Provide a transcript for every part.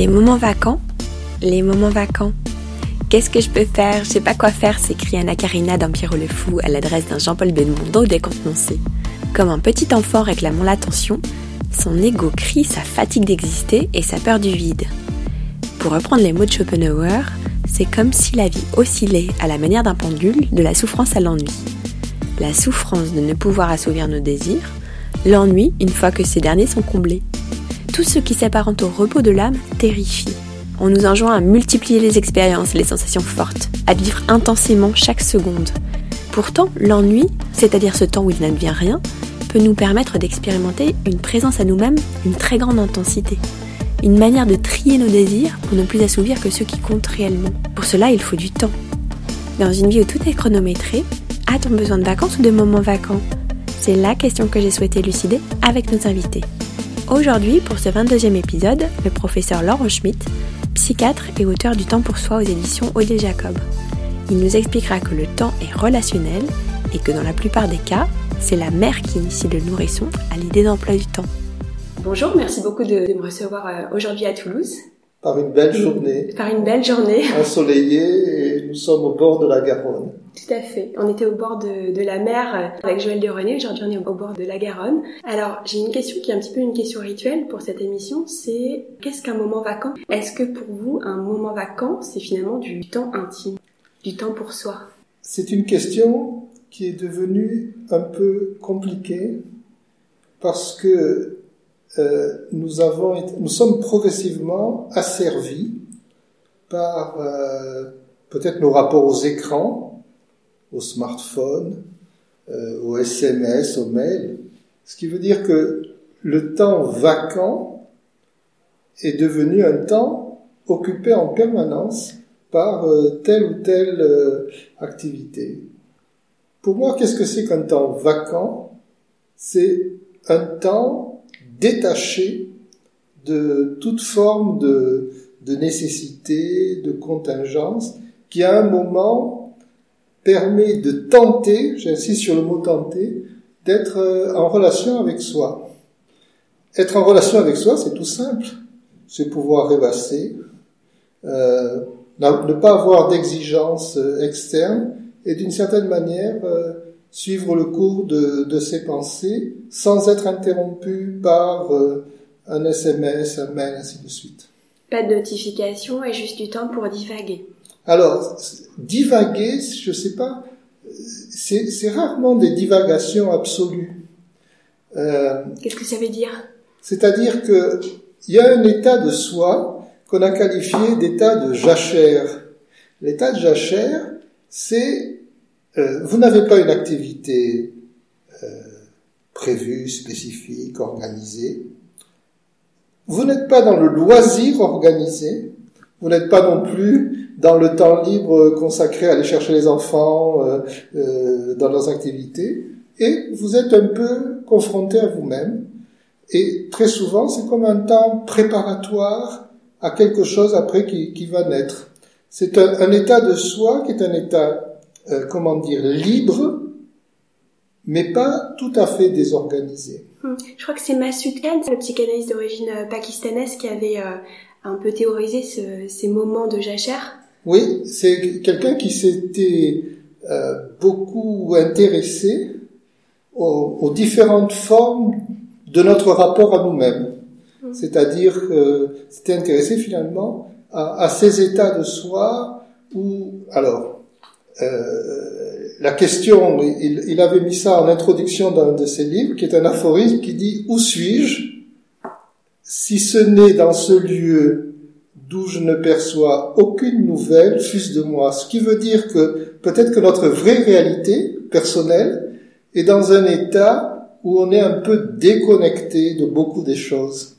Les moments vacants Les moments vacants. Qu'est-ce que je peux faire? Je sais pas quoi faire, s'écrie Anna Karina dans Pierrot le Fou à l'adresse d'un Jean-Paul Belmondo décontenancé. Comme un petit enfant réclamant l'attention, son ego crie sa fatigue d'exister et sa peur du vide. Pour reprendre les mots de Schopenhauer, c'est comme si la vie oscillait à la manière d'un pendule de la souffrance à l'ennui. La souffrance de ne pouvoir assouvir nos désirs, l'ennui une fois que ces derniers sont comblés. Tout ce qui s'apparente au repos de l'âme terrifie. On nous enjoint à multiplier les expériences, les sensations fortes, à vivre intensément chaque seconde. Pourtant, l'ennui, c'est-à-dire ce temps où il n'advient rien, peut nous permettre d'expérimenter une présence à nous-mêmes d'une très grande intensité. Une manière de trier nos désirs pour ne plus assouvir que ceux qui comptent réellement. Pour cela, il faut du temps. Dans une vie où tout est chronométré, a-t-on besoin de vacances ou de moments vacants? C'est la question que j'ai souhaité élucider avec nos invités. Aujourd'hui, pour ce 22e épisode, le professeur Laurent Schmitt, psychiatre et auteur du Temps pour soi aux éditions Odile Jacob. Il nous expliquera que le temps est relationnel et que dans la plupart des cas, c'est la mère qui initie le nourrisson à l'idée d'emploi du temps. Bonjour, merci beaucoup de, me recevoir euh, aujourd'hui à Toulouse. Par une belle journée. Par une belle journée. Ensoleillée et nous sommes au bord de la Garonne. Tout à fait. On était au bord de, de la mer euh, avec Joël de René. Aujourd'hui, on est au bord de la Garonne. Alors, j'ai une question qui est un petit peu une question rituelle pour cette émission. C'est qu'est-ce qu'un moment vacant? Est-ce que pour vous, un moment vacant, c'est finalement du temps intime, du temps pour soi? C'est une question qui est devenue un peu compliquée parce que euh, nous avons, nous sommes progressivement asservis par euh, peut-être nos rapports aux écrans, aux smartphones, euh, aux SMS, aux mails, ce qui veut dire que le temps vacant est devenu un temps occupé en permanence par euh, telle ou telle euh, activité. Pour moi, qu'est-ce que c'est qu'un temps vacant? C'est un temps détaché de toute forme de, de nécessité, de contingence, qui à un moment permet de tenter, j'insiste sur le mot tenter, d'être euh, en relation avec soi. Être en relation avec soi, c'est tout simple. C'est pouvoir rêvasser, euh, ne pas avoir d'exigences euh, externes et d'une certaine manière euh, suivre le cours de, de, ses pensées sans être interrompu par un SMS, un mail, ainsi de suite. Pas de notification et juste du temps pour divaguer. Alors, divaguer, je sais pas, c'est rarement des divagations absolues. Euh, Qu'est-ce que ça veut dire? C'est-à-dire que il y a un état de soi qu'on a qualifié d'état de jachère. L'état de jachère, c'est euh, vous n'avez pas une activité euh, prévue, spécifique, organisée. Vous n'êtes pas dans le loisir organisé. Vous n'êtes pas non plus dans le temps libre consacré à aller chercher les enfants euh, euh, dans leurs activités. Et vous êtes un peu confronté à vous-même. Et très souvent, c'est comme un temps préparatoire à quelque chose après qui, qui va naître. C'est un, un, état de soi qui est un état, euh, comment dire, libre, mais pas tout à fait désorganisé. Hum. Je crois que c'est Masud Khan, le psychanalyste d'origine euh, pakistanaise, qui avait euh, un peu théorisé ce, ces moments de jachère? Oui, c'est quelqu'un qui s'était euh, beaucoup intéressé aux, aux, différentes formes de notre rapport à nous-mêmes. Mmh. C'est-à-dire, euh, s'était intéressé finalement à, à, ces états de soi où, alors, euh, la question, il, il, avait mis ça en introduction d'un de ses livres, qui est un aphorisme qui dit Où suis-je? Si ce n'est dans ce lieu d'où je ne perçois aucune nouvelle, fût-ce de moi. Ce qui veut dire que peut-être que notre vraie réalité personnelle est dans un état où on est un peu déconnecté de beaucoup des choses.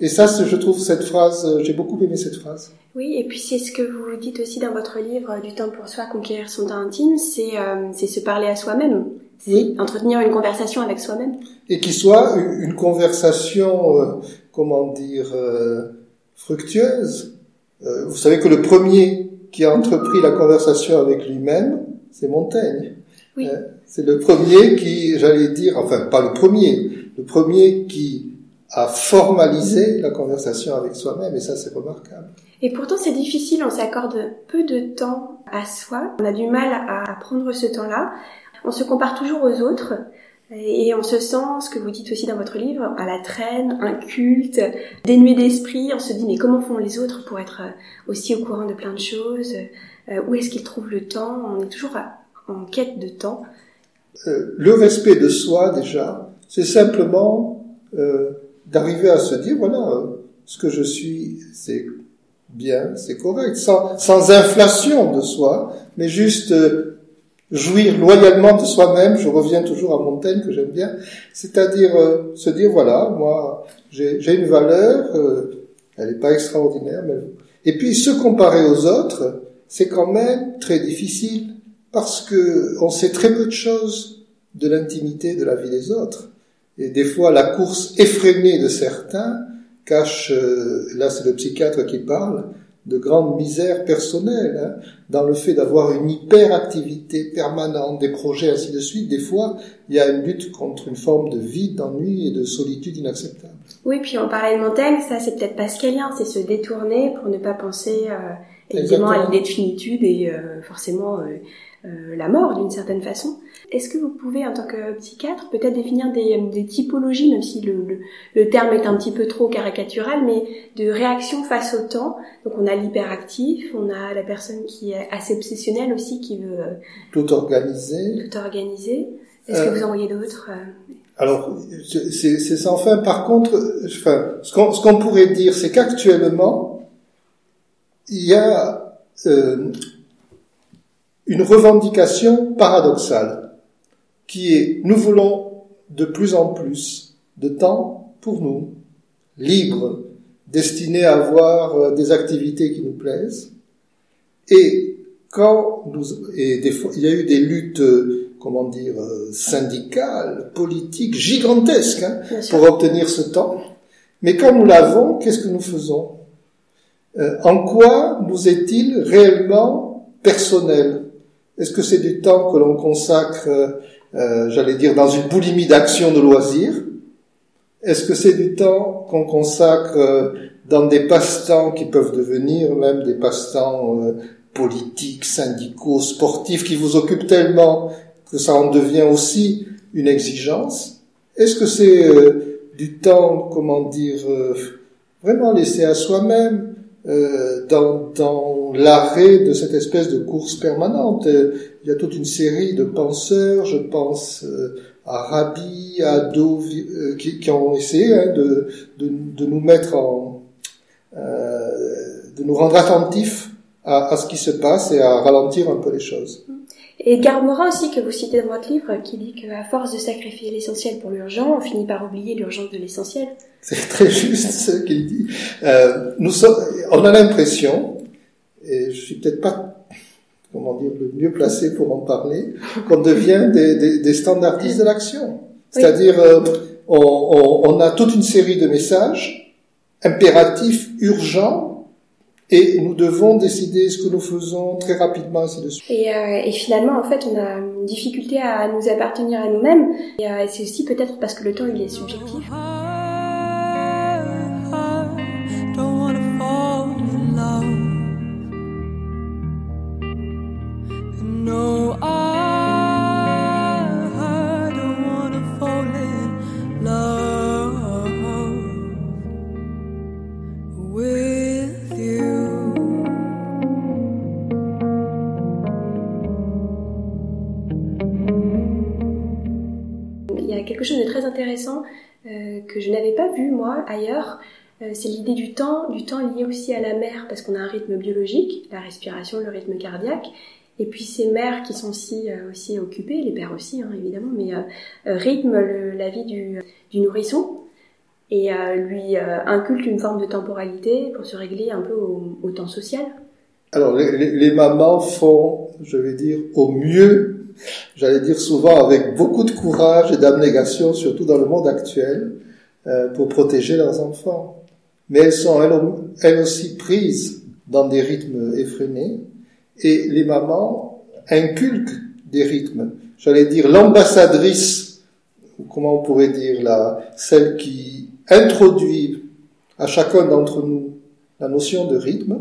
Et ça, je trouve cette phrase, j'ai beaucoup aimé cette phrase. Oui, et puis c'est ce que vous dites aussi dans votre livre Du temps pour soi, conquérir son temps intime, c'est euh, se parler à soi-même, oui. entretenir une conversation avec soi-même. Et qui soit une conversation, euh, comment dire, euh, fructueuse. Euh, vous savez que le premier qui a entrepris la conversation avec lui-même, c'est Montaigne. Oui. c'est le premier qui, j'allais dire, enfin pas le premier, le premier qui à formaliser la conversation avec soi-même, et ça c'est remarquable. Et pourtant c'est difficile, on s'accorde peu de temps à soi, on a du mal à prendre ce temps-là, on se compare toujours aux autres, et on se sent, ce que vous dites aussi dans votre livre, à la traîne, inculte, dénué d'esprit. On se dit mais comment font les autres pour être aussi au courant de plein de choses? Euh, Où est-ce qu'ils trouvent le temps? On est toujours en quête de temps. Euh, le respect de soi déjà, c'est simplement euh, d'arriver à se dire voilà, euh, ce que je suis, c'est bien, c'est correct, sans, inflation de soi, mais juste euh, jouir loyalement de soi-même, je reviens toujours à Montaigne que j'aime bien, c'est-à-dire euh, se dire voilà, moi j'ai une valeur, euh, elle n'est pas extraordinaire, mais et puis se comparer aux autres, c'est quand même très difficile parce que on sait très peu de choses de l'intimité de la vie des autres. Et des fois, la course effrénée de certains cache, euh, là c'est le psychiatre qui parle, de grandes misères personnelles, hein, dans le fait d'avoir une hyperactivité permanente, des projets, ainsi de suite. Des fois, il y a une lutte contre une forme de vide, d'ennui et de solitude inacceptable. Oui, puis on parlait de Montaigne, ça c'est peut-être pascalien, c'est se détourner pour ne pas penser euh, évidemment à l'idée de finitude et euh, forcément euh, euh, la mort d'une certaine façon. Est-ce que vous pouvez, en tant que psychiatre, peut-être définir des, des, typologies, même si le, le, le, terme est un petit peu trop caricatural, mais de réaction face au temps? Donc on a l'hyperactif, on a la personne qui est assez obsessionnelle aussi, qui veut euh, tout organiser. Tout organiser. Est-ce euh, que vous en voyez d'autres euh? Alors, c'est sans fin. Par contre, enfin, ce qu'on qu pourrait dire, c'est qu'actuellement, il y a euh, une revendication paradoxale qui est nous voulons de plus en plus de temps pour nous, libre, destiné à avoir euh, des activités qui nous plaisent. Et quand nous, et des fois, il y a eu des luttes, euh, comment dire, euh, syndicales, politiques, gigantesques, hein, pour obtenir ce temps. Mais quand nous l'avons, qu'est-ce que nous faisons? En quoi nous est-il réellement personnel? Est-ce que c'est du temps que l'on consacre, euh, j'allais dire, dans une boulimie d'action de loisirs? Est-ce que c'est du temps qu'on consacre euh, dans des passe-temps qui peuvent devenir même des passe-temps euh, politiques, syndicaux, sportifs, qui vous occupent tellement que ça en devient aussi une exigence? Est-ce que c'est du temps, comment dire, vraiment laissé à soi-même euh, dans, dans l'arrêt de cette espèce de course permanente. Il y a toute une série de penseurs, je pense euh, à Rabi, à Do, euh, qui, qui, ont essayé hein, de, de, de, nous mettre en, de nous rendre attentifs à, à, ce qui se passe et à ralentir un peu les choses. Et Edgar Morin aussi, que vous citez dans votre livre, qui dit qu'à force de sacrifier l'essentiel pour l'urgent, on finit par oublier l'urgence de l'essentiel. C'est très juste ce qu'il dit. Euh, nous sommes, on a l'impression, et je suis peut-être pas, comment dire, le mieux placé pour en parler, qu'on devient des, des, des, standardistes de l'action. C'est-à-dire, euh, on, on, on, a toute une série de messages impératifs, urgents, et nous devons décider ce que nous faisons très rapidement, ainsi de suite. Et, euh, et finalement, en fait, on a une difficulté à nous appartenir à nous-mêmes, et euh, c'est aussi peut-être parce que le temps, il est subjectif. Ailleurs. Euh, c'est l'idée du temps, du temps lié aussi à la mer, parce qu'on a un rythme biologique, la respiration, le rythme cardiaque, et puis ces mères qui sont aussi, euh, aussi occupées, les pères aussi hein, évidemment, mais euh, rythment le, la vie du, nourrisson et lui inculquent une forme de temporalité pour se régler un peu au, temps social. Alors les mamans font, je vais dire, au mieux j'allais dire souvent avec beaucoup de courage et d'abnégation, surtout dans le monde actuel, euh, pour protéger leurs enfants. Mais elles sont elles, aussi prises dans des rythmes effrénés, et les mamans inculquent des rythmes. J'allais dire l'ambassadrice, ou comment on pourrait dire là, celle qui introduit à chacun d'entre nous la notion de rythme,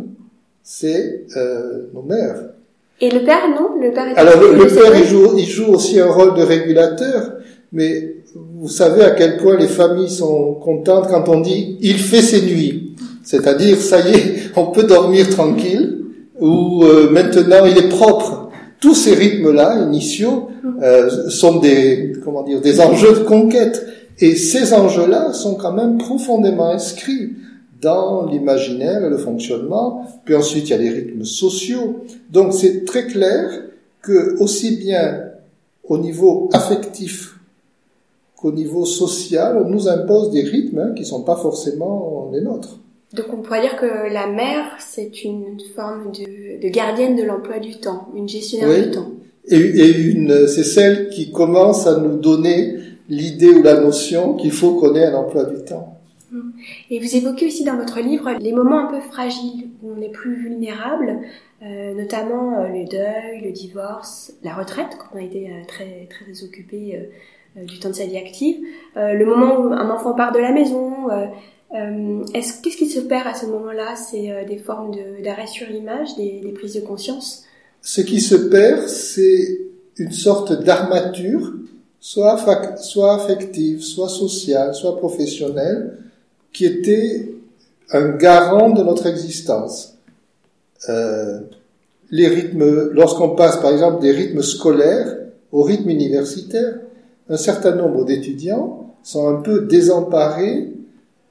c'est euh, nos mères. Et le père, non? Le père Alors le, père, il joue, il joue aussi un rôle de régulateur, mais vous savez à quel point les familles sont contentes quand on dit il fait ses nuits. C'est-à-dire, ça y est, on peut dormir tranquille, ou euh, maintenant il est propre. Tous ces rythmes-là, initiaux, euh, sont des, comment dire, des enjeux de conquête. Et ces enjeux-là sont quand même profondément inscrits dans l'imaginaire et le fonctionnement. Puis ensuite, il y a les rythmes sociaux. Donc c'est très clair que aussi bien au niveau affectif qu'au niveau social, on nous impose des rythmes hein, qui sont pas forcément les nôtres. Donc on pourrait dire que la mère, c'est une forme de, de gardienne de l'emploi du temps, une gestionnaire du temps. Et, et une, c'est celle qui commence à nous donner l'idée ou la notion qu'il faut qu'on ait un emploi du temps. Et vous évoquez aussi dans votre livre les moments un peu fragiles où on est plus vulnérable, euh, notamment euh, le deuil, le divorce, la retraite quand on a été euh, très très occupé du temps de sa vie active, le moment où un enfant part de la maison. Est-ce qu'est-ce qui se perd à ce moment-là? C'est des formes d'arrêt sur l'image, des, prises de conscience? Ce qui se perd, c'est une sorte d'armature, soit, soit affective, soit sociale, soit professionnelle, qui était un garant de notre existence. Euh, les rythmes, lorsqu'on passe par exemple des rythmes scolaires au rythme universitaire, un certain nombre d'étudiants sont un peu désemparés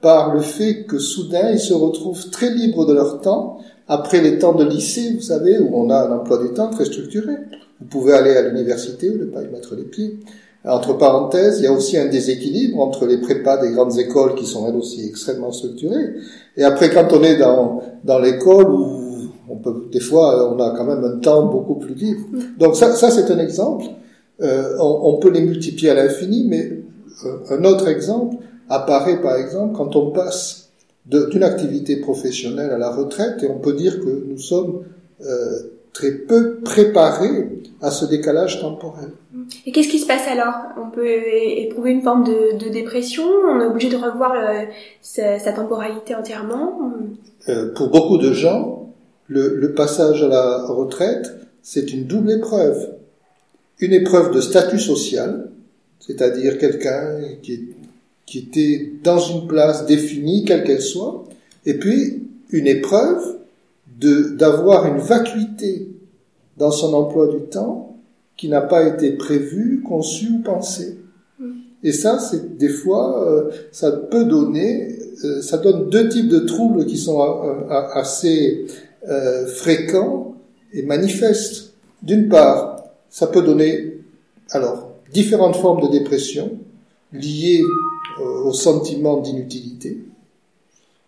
par le fait que soudain ils se retrouvent très libres de leur temps après les temps de lycée, vous savez, où on a un emploi du temps très structuré. Vous pouvez aller à l'université ou ne pas y mettre les pieds. Entre parenthèses, il y a aussi un déséquilibre entre les prépas des grandes écoles qui sont elles aussi extrêmement structurées. Et après, quand on est dans, dans l'école où on peut, des fois, on a quand même un temps beaucoup plus libre. Donc ça, ça c'est un exemple. Euh, on, on, peut les multiplier à l'infini, mais euh, un autre exemple apparaît par exemple quand on passe d'une activité professionnelle à la retraite et on peut dire que nous sommes euh, très peu préparés à ce décalage temporel. Et qu'est-ce qui se passe alors? On peut éprouver une forme de, de, dépression? On est obligé de revoir sa, sa, temporalité entièrement? Euh, Pour beaucoup de gens, le, le, passage à la retraite, c'est une double épreuve. Une épreuve de statut social, c'est-à-dire quelqu'un qui, qui était dans une place définie, quelle qu'elle soit, et puis une épreuve de d'avoir une vacuité dans son emploi du temps qui n'a pas été prévu, conçu ou pensé. Mm. Et ça, c'est des fois, euh, ça peut donner, euh, ça donne deux types de troubles qui sont euh, assez fréquents et manifestes. D'une part, ça peut donner, alors, différentes formes de dépression liées au sentiment d'inutilité.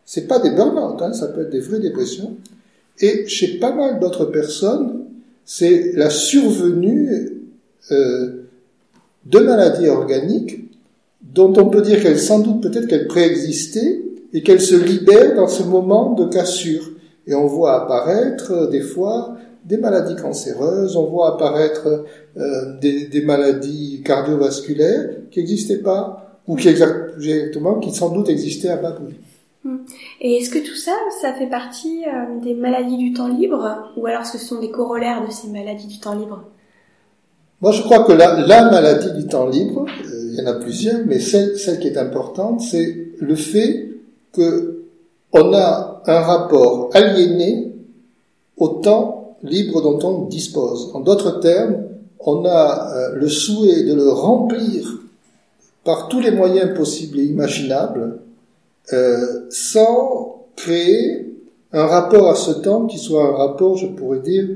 C'est pas des burn-out, hein, ça peut être des vraies dépressions. Et chez pas mal d'autres personnes, c'est la survenue euh, de maladies organiques dont on peut dire qu'elles sans doute peut-être qu'elles préexistaient et qu'elles se libèrent dans ce moment de cassure. Et on voit apparaître euh, des fois des maladies cancéreuses, on voit apparaître euh, des, des, maladies cardiovasculaires qui n'existaient pas, ou qui exactement, qui sans doute existaient à bas et est-ce que tout ça, ça fait partie euh, des maladies du temps libre ou alors ce sont des corollaires de ces maladies du temps libre? Moi, je crois que la, la maladie du temps libre, euh, il y en a plusieurs, mais celle, celle qui est importante, c'est le fait que on a un rapport aliéné au temps libre dont on dispose. En d'autres termes, on a euh, le souhait de le remplir par tous les moyens possibles et imaginables euh, sans créer un rapport à ce temps qui soit un rapport, je pourrais dire,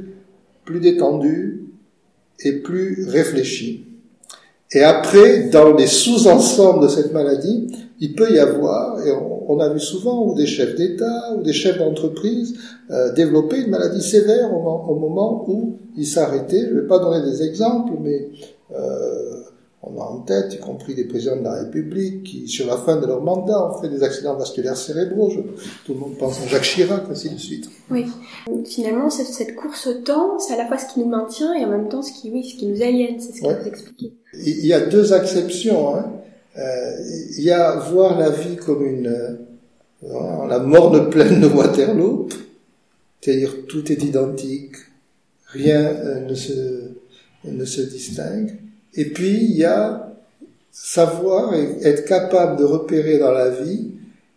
plus détendu et plus réfléchi. Et après, dans les sous-ensembles de cette maladie, il peut y avoir, et on, a vu souvent, ou des chefs d'État ou des chefs d'entreprise euh, développer une maladie sévère au, au moment où ils s'arrêtaient. Je ne vais pas donner des exemples, mais euh, on a en tête, y compris des présidents de la République, qui, sur la fin de leur mandat, ont fait des accidents vasculaires cérébraux. tout le monde pense à Jacques Chirac, ainsi de suite. Oui. Finalement, cette, course au temps, c'est à la fois ce qui nous maintient et en même temps ce qui, oui, ce qui nous aliène. C'est ce que vous expliquez. Il y a deux exceptions. Hein. Il y a voir la vie comme une la morne plaine de Waterloo, c'est-à-dire tout est identique, rien ne se ne se distingue. Et puis il y a savoir et être capable de repérer dans la vie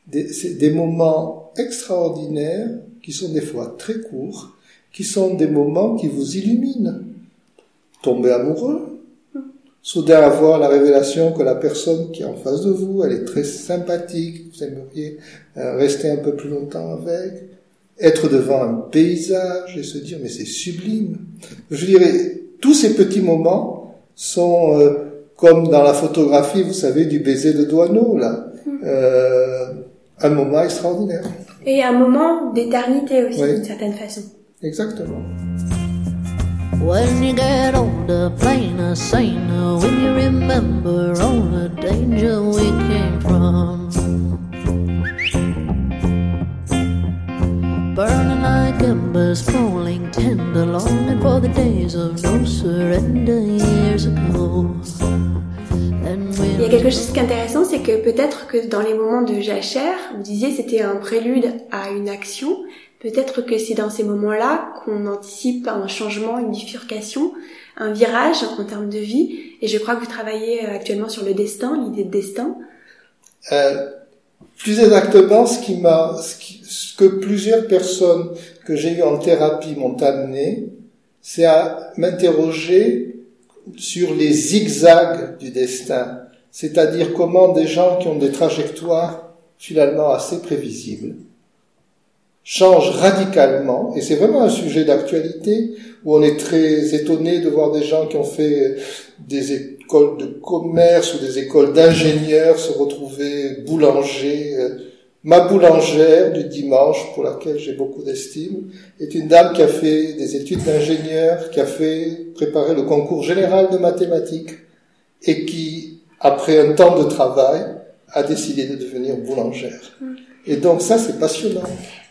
des, des moments extraordinaires qui sont des fois très courts, qui sont des moments qui vous illuminent. Tomber amoureux, soudain avoir la révélation que la personne qui est en face de vous, elle est très sympathique, vous aimeriez euh, rester un peu plus longtemps avec, être devant un paysage et se dire mais c'est sublime. Je dirais, tous ces petits moments sont euh, comme dans la photographie, vous savez, du baiser de Douaneau, là. Euh, un moment extraordinaire. Et un moment d'éternité aussi, d'une certaine façon. Exactement. When you get when you remember all the danger we came from. Burning like embers, falling tender, for the days of no surrender years ago. Il y a quelque chose qui c'est que peut-être que dans les moments de jachère, vous disiez c'était un prélude à une action, peut-être que c'est dans ces moments-là qu'on anticipe un changement, une bifurcation, un virage en termes de vie. Et je crois que vous travaillez euh, actuellement sur le destin, l'idée de destin. Euh, plus exactement, ce ce, que plusieurs personnes que j'ai eues en thérapie m'ont amené, c'est à m'interroger sur les zigzags du destin, c'est-à-dire comment des gens qui ont des trajectoires finalement assez prévisibles changent radicalement, et c'est vraiment un sujet d'actualité où on est très étonné de voir des gens qui ont fait des écoles de commerce ou des écoles d'ingénieurs se retrouver boulanger. Ma boulangère du dimanche, pour laquelle j'ai beaucoup d'estime, est une dame qui a fait des études d'ingénieur, qui a fait préparer le concours général de mathématiques et qui, après un temps de travail, a décidé de devenir boulangère. Mm. Et donc ça, c'est passionnant.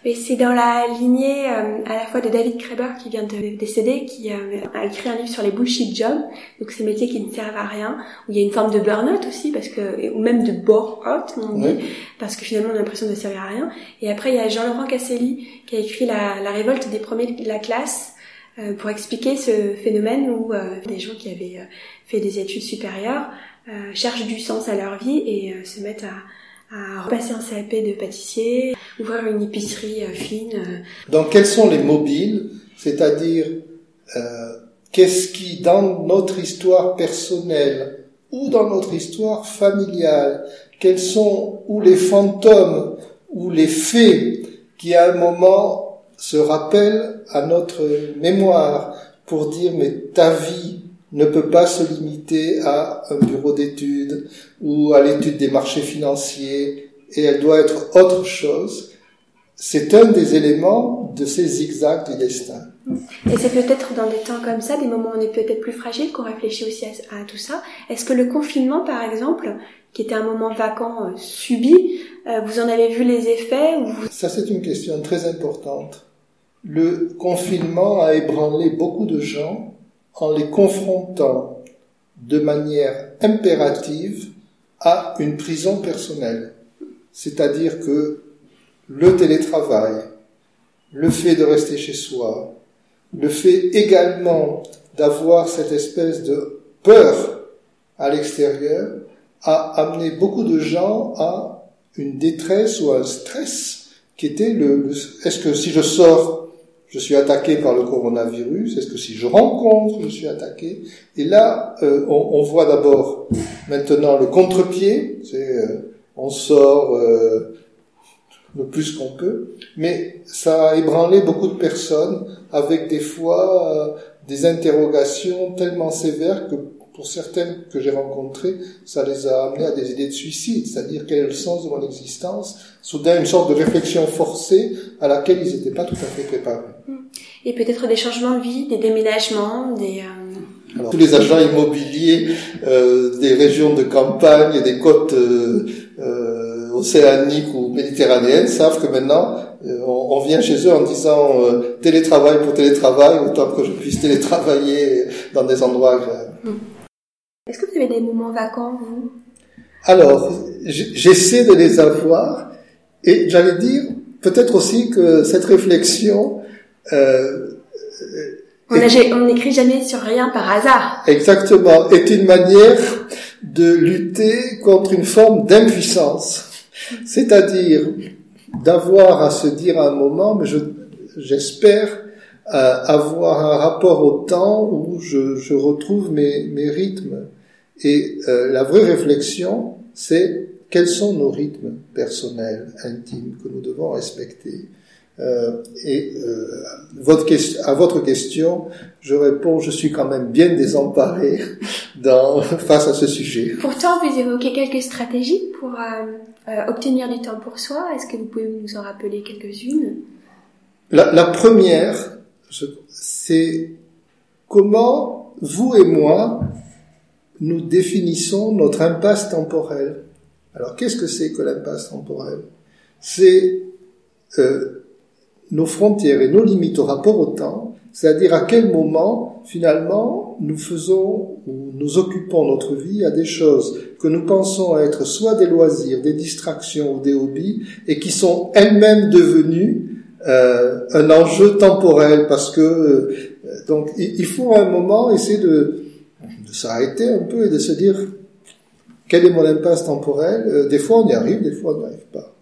Mais c'est dans la lignée euh, à la fois de David Kreber qui vient de décéder, qui euh, a écrit un livre sur les bullshit jobs, donc ces métiers qui ne servent à rien, où il y a une forme de burn-out aussi, parce que ou même de bore-out, on dit, parce que finalement on a l'impression de servir à rien. Et après il y a Jean-Laurent Casselli qui a écrit la, la révolte des premiers de la classe euh, pour expliquer ce phénomène où des gens qui avaient fait des études supérieures cherchent du sens à leur vie et se mettent à à repasser un CAP de pâtissier, ouvrir une épicerie euh, fine. Euh. Donc quels sont les mobiles, c'est-à-dire euh, qu'est-ce qui dans notre histoire personnelle ou dans notre histoire familiale, quels sont ou les fantômes ou les faits qui à un moment se rappellent à notre mémoire pour dire mais ta vie ne peut pas se limiter à un bureau d'études ou à l'étude des marchés financiers et elle doit être autre chose. C'est un des éléments de ces zigzags du destin. Et c'est peut-être dans des temps comme ça, des moments où on est peut-être plus fragile, qu'on réfléchit aussi à, tout ça. Est-ce que le confinement, par exemple, qui était un moment vacant euh, subi, euh, vous en avez vu les effets Ça, c'est une question très importante. Le confinement a ébranlé beaucoup de gens en les confrontant de manière impérative à une prison personnelle. C'est-à-dire que le télétravail, le fait de rester chez soi, le fait également d'avoir cette espèce de peur à l'extérieur a amené beaucoup de gens à une détresse ou un stress qui était le est-ce que si je sors je suis attaqué par le coronavirus, est-ce que si je rencontre, je suis attaqué? Et là, euh, on, voit d'abord maintenant le contre-pied, euh, on sort euh, le plus qu'on peut, mais ça a ébranlé beaucoup de personnes avec des fois des interrogations tellement sévères que pour certaines que j'ai rencontrées, ça les a amenées à des idées de suicide, c'est-à-dire quel est le sens de mon existence, soudain une sorte de réflexion forcée à laquelle ils n'étaient pas tout à fait préparés. Hmm. Et peut-être des changements de vie, des déménagements, des... Euh, Alors, tous les agents immobiliers euh, des régions de campagne et des côtes euh, euh océaniques ou méditerranéennes savent que maintenant, on, on, vient chez eux en disant télétravail pour télétravail, autant que je puisse télétravailler dans des endroits agréables. Hmm. Que vous avez des moments vacants, vous Alors, j'essaie de les avoir, et j'allais dire peut-être aussi que cette réflexion euh, on n'écrit jamais sur rien par hasard. Exactement, est une manière de lutter contre une forme d'impuissance. C'est-à-dire d'avoir à se dire à un moment, mais j'espère euh, avoir un rapport au temps où je, je retrouve mes, mes, rythmes. Et euh, la vraie réflexion, c'est quels sont nos rythmes personnels, intimes, que nous devons respecter. Euh, et euh, votre question, à votre question, je réponds, je suis quand même bien désemparé dans, face à ce sujet. Pourtant, vous évoquez quelques stratégies pour euh, obtenir du temps pour soi. Est-ce que vous pouvez nous en rappeler quelques-unes? La, la première, c'est comment vous et moi nous définissons notre impasse temporelle. Alors, qu'est-ce que c'est que l'impasse temporelle? C'est euh, nos frontières et nos limites au rapport au temps, c'est-à-dire à quel moment finalement nous faisons ou nous occupons notre vie à des choses que nous pensons être soit des loisirs, des distractions ou des hobbies et qui sont elles-mêmes devenues euh, un enjeu temporel parce que euh, donc il faut à un moment essayer de, de s'arrêter un peu et de se dire quel est mon impasse temporelle? Euh, des fois on y arrive, des fois on n'y arrive pas.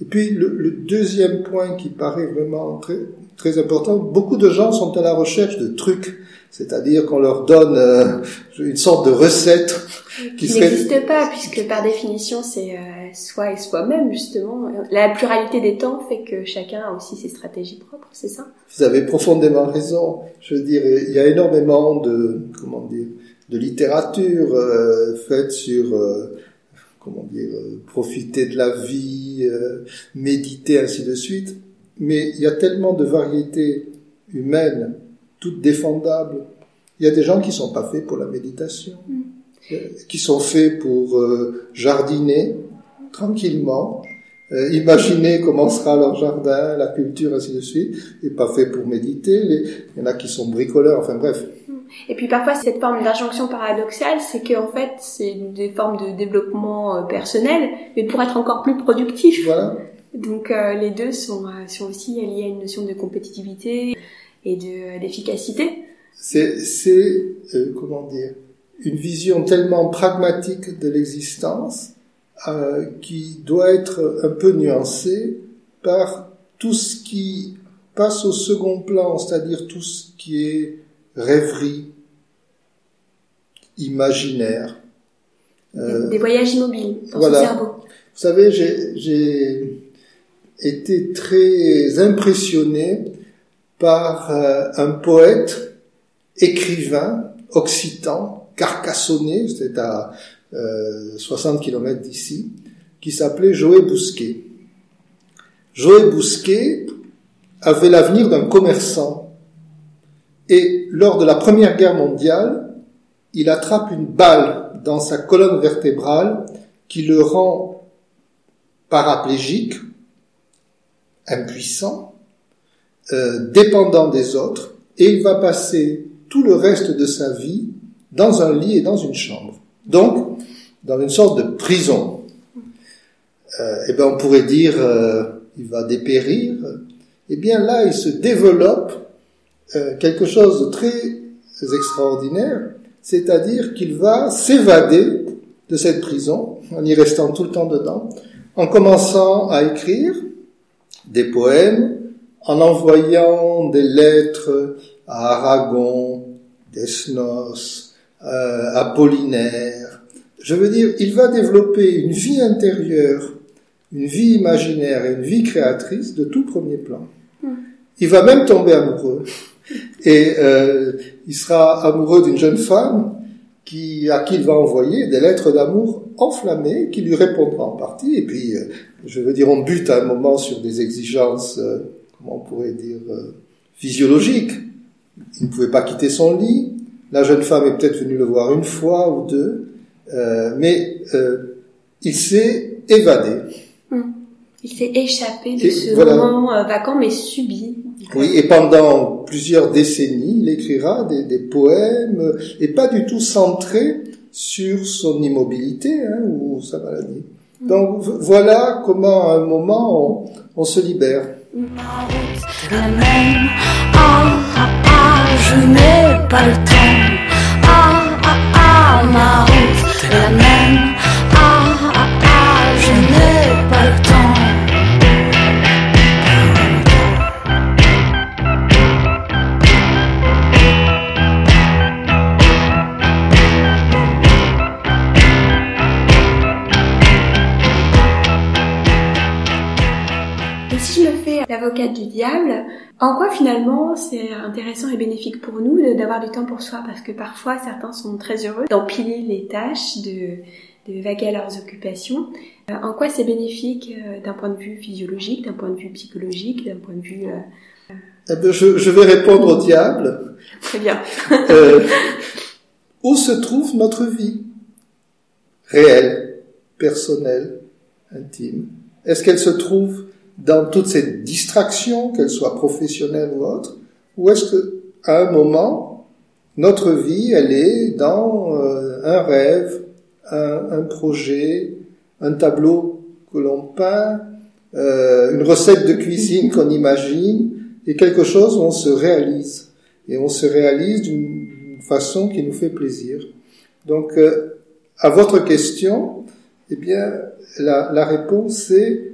Et puis le, le, deuxième point qui paraît vraiment très, très important, beaucoup de gens sont à la recherche de trucs, c'est-à-dire qu'on leur donne euh, une sorte de recette qui, n'existe pas, puisque par définition c'est euh, soi et soi-même justement. La pluralité des temps fait que chacun a aussi ses stratégies propres, c'est ça? Vous avez profondément raison. Je veux dire, il y a énormément de comment dire de littérature euh, faite sur euh, comment dire, euh, profiter de la vie, euh, méditer, ainsi de suite. Mais il y a tellement de variétés humaines, toutes défendables. Il y a des gens qui sont pas faits pour la méditation, mm. euh, qui sont faits pour jardiner tranquillement, imaginer comment sera leur jardin, la culture, ainsi de suite, et pas faits pour méditer. Il y en a qui sont bricoleurs, enfin bref. Et puis parfois cette forme d'injonction paradoxale, c'est qu'en fait c'est des formes de développement euh, personnel, mais pour être encore plus productif. Voilà. Donc euh, les deux sont, euh, sont aussi liés à une notion de compétitivité et de d'efficacité. C'est c'est comment dire une vision tellement pragmatique de l'existence qui doit être un peu nuancée par tout ce qui passe au second plan, c'est-à-dire tout ce qui est rêverie, imaginaire. Euh, des voyages immobiles dans voilà. cerveau. Vous savez, j'ai été très impressionné par euh, un poète, écrivain, occitan, carcassonné, c'était à 60 euh, km d'ici, qui s'appelait Joé Bousquet. Joé Bousquet avait l'avenir d'un commerçant et lors de la Première Guerre mondiale, il attrape une balle dans sa colonne vertébrale qui le rend paraplégique, impuissant, euh, dépendant des autres, et il va passer tout le reste de sa vie dans un lit et dans une chambre. Donc, dans une sorte de prison. Euh, eh bien, on pourrait dire, euh, il va dépérir. Eh bien, là, il se développe euh, quelque chose de très extraordinaire, c'est-à-dire qu'il va s'évader de cette prison, en y restant tout le temps dedans, en commençant à écrire des poèmes, en envoyant des lettres à Aragon, Desnos, euh, Apollinaire. Je veux dire, il va développer une vie intérieure, une vie imaginaire et une vie créatrice de tout premier plan. Hmm. Il va même tomber amoureux. Et euh, il sera amoureux d'une jeune femme qui, à qui il va envoyer des lettres d'amour enflammées, qui lui répondra en partie. Et puis, euh, je veux dire, on bute à un moment sur des exigences, euh, comment on pourrait dire, physiologiques. Il ne pouvait pas quitter son lit. La jeune femme est peut-être venue le voir une fois ou deux, mais il s'est évadé. Hum. Il s'est échappé de ce moment vacant mais subi. Oui, et pendant plusieurs décennies, il écrira des, des, poèmes, et pas du tout centrés sur son immobilité hein, ou sa maladie. Donc v- voilà comment à un moment on, on se libère. Ma route est la même. Ah, ah, ah, je n'ai pas le temps. Ah, ah, ah, ma route est la même. L'avocate du diable, en quoi finalement c'est intéressant et bénéfique pour nous d'avoir du temps pour soi? Parce que parfois certains sont très heureux d'empiler les tâches, de, de vaguer à leurs occupations. Euh, en quoi c'est bénéfique euh, d'un point de vue physiologique, d'un point de vue psychologique, d'un point de vue... euh, Eh bien, je, je vais répondre au diable. Très bien. Euh, où se trouve notre vie? Réelle, personnelle, intime Est-ce qu'elle se trouve dans toutes ces distractions, qu'elles soient professionnelles ou autres, ou est-ce que à un moment notre vie, elle est dans euh, un rêve, un, un projet, un tableau que l'on peint, euh, une recette de cuisine qu'on imagine, et quelque chose où on se réalise. Et on se réalise d'une façon qui nous fait plaisir. Donc, euh, à votre question, eh bien, la, la réponse est,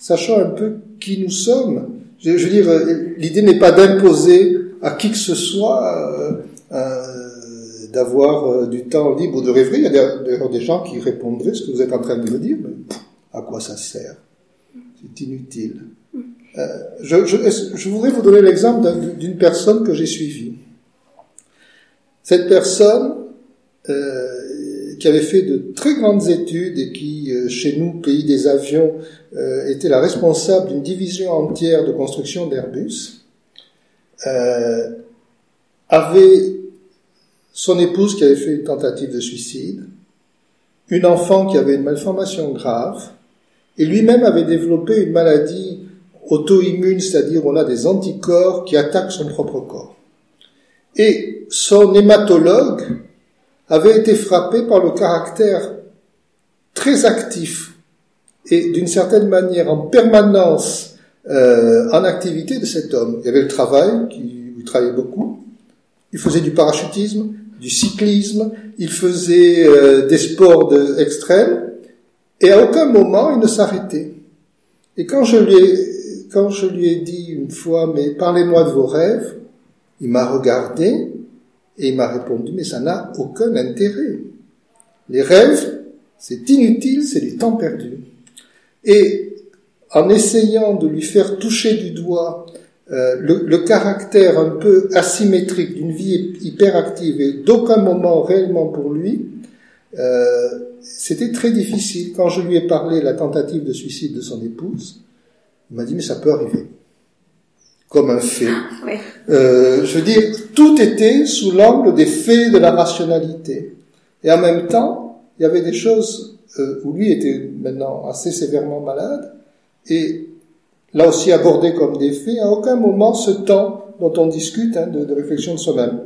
sachant un peu qui nous sommes. Je, veux dire, euh, l'idée n'est pas d'imposer à qui que ce soit euh, euh, d'avoir euh, du temps libre ou de rêverie. Il y a d'ailleurs- des gens qui répondraient ce que vous êtes en train de me dire, mais à quoi ça sert? C'est inutile. Je, je, je voudrais vous donner l'exemple d'un- d'une personne que j'ai suivie. Cette personne, qui avait fait de très grandes études et qui, euh, chez nous, pays des avions, euh, était la responsable d'une division entière de construction d'Airbus, euh, avait son épouse qui avait fait une tentative de suicide, une enfant qui avait une malformation grave, et lui-même avait développé une maladie auto-immune, c'est-à-dire on a des anticorps qui attaquent son propre corps. Et son hématologue avait été frappé par le caractère très actif et d'une certaine manière en permanence euh, en activité de cet homme. Il y avait le travail, qui, il travaillait beaucoup, il faisait du parachutisme, du cyclisme, il faisait euh, des sports de, extrêmes, et à aucun moment il ne s'arrêtait. Et quand je lui ai, quand je lui ai dit une fois, mais parlez-moi de vos rêves, il m'a regardé et il m'a répondu, mais ça n'a aucun intérêt. Les rêves, c'est inutile, c'est du temps perdu. Et en essayant de lui faire toucher du doigt euh, le, caractère un peu asymétrique d'une vie hyperactive et d'aucun moment réellement pour lui, euh, c'était très difficile. Quand je lui ai parlé de la tentative de suicide de son épouse, il m'a dit mais ça peut arriver, comme un fait. Ouais. Euh, je veux dire, tout était sous l'angle des faits de la rationalité. Et en même temps, il y avait des choses euh, où lui était maintenant assez sévèrement malade, et là aussi abordé comme des faits, à aucun moment ce temps dont on discute hein, de, de réflexion de soi-même.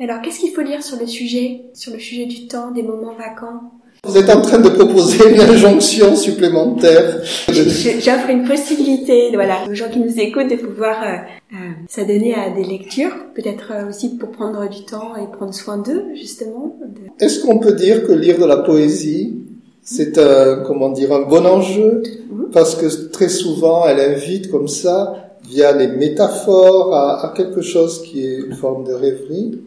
Alors, qu'est-ce qu'il faut lire sur le sujet, sur le sujet du temps, des moments vacants? Vous êtes en train de proposer une injonction supplémentaire. J'offre une possibilité, voilà, aux gens qui nous écoutent de pouvoir euh, euh, s'adonner à des lectures, peut-être euh, aussi pour prendre du temps et prendre soin d'eux, justement. de- Est-ce qu'on peut dire que lire de la poésie, c'est un, comment dire, un bon enjeu? Parce que très souvent, elle invite comme ça, via les métaphores, à, à quelque chose qui est une forme de rêverie.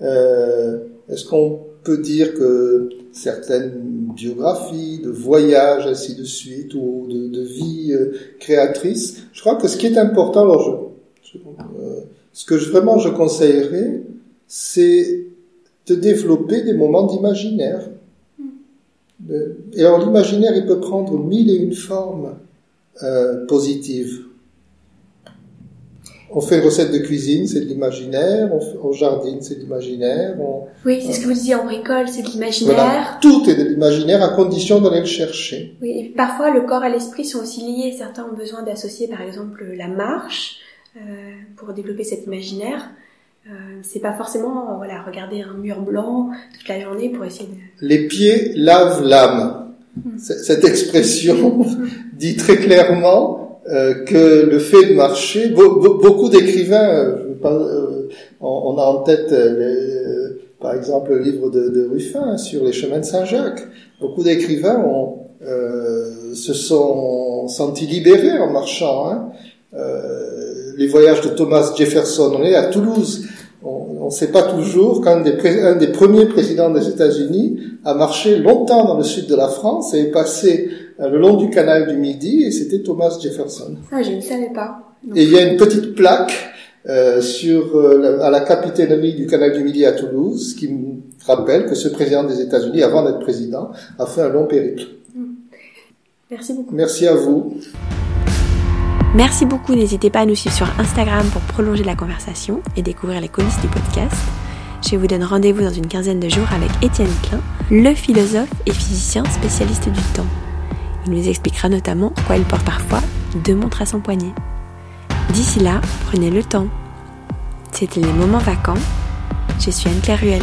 Euh, Est-ce qu'on peut dire que certaines biographies, de voyages, ainsi de suite, ou de, de vie euh, créatrice, je crois que ce qui est important, alors je, je- euh, ce que je- vraiment je conseillerais, c'est de développer des moments d'imaginaire. De- Et alors l'imaginaire, il peut prendre mille et une formes euh, positives. On fait une recette de cuisine, c'est de l'imaginaire. On, on jardine, c'est de l'imaginaire. On, Oui, c'est ce que vous disiez en bricole, c'est de l'imaginaire. voilà, tout est de l'imaginaire à condition d'aller le chercher. Oui, et parfois le corps et l'esprit sont aussi liés. Certains ont besoin d'associer par exemple la marche euh, pour développer cet imaginaire. Euh, c'est pas forcément voilà regarder un mur blanc toute la journée pour essayer de. Les pieds lavent l'âme. C- Cette expression dit très clairement euh, que le fait de marcher, be- be- beaucoup d'écrivains, euh, euh, on, a en tête par exemple le livre de, Ruffin hein, sur les chemins de Saint-Jacques. Beaucoup d'écrivains ont, se sont sentis libérés en marchant. Hein. Les voyages de Thomas Jefferson, à Toulouse. On ne sait pas toujours qu'un des, premiers présidents des États-Unis a marché longtemps dans le sud de la France et est passé le long du canal du Midi et c'était Thomas Jefferson. Ah, je ne savais pas. Donc, Et il y a une petite plaque euh, sur euh, la- à la capitainerie du canal du Midi à Toulouse qui me rappelle que ce président des États-Unis, avant d'être président, a fait un long périple. Merci beaucoup. Merci à vous. Merci beaucoup. N'hésitez pas à nous suivre sur Instagram pour prolonger la conversation et découvrir les coulisses du podcast. Je vous donne rendez-vous dans une quinzaine de jours avec Étienne Klein, le philosophe et physicien spécialiste du temps. Il nous expliquera notamment pourquoi il porte parfois deux montres à son poignet. D'ici là, prenez le temps. C'était les moments vacants. Je suis Anne-Claire.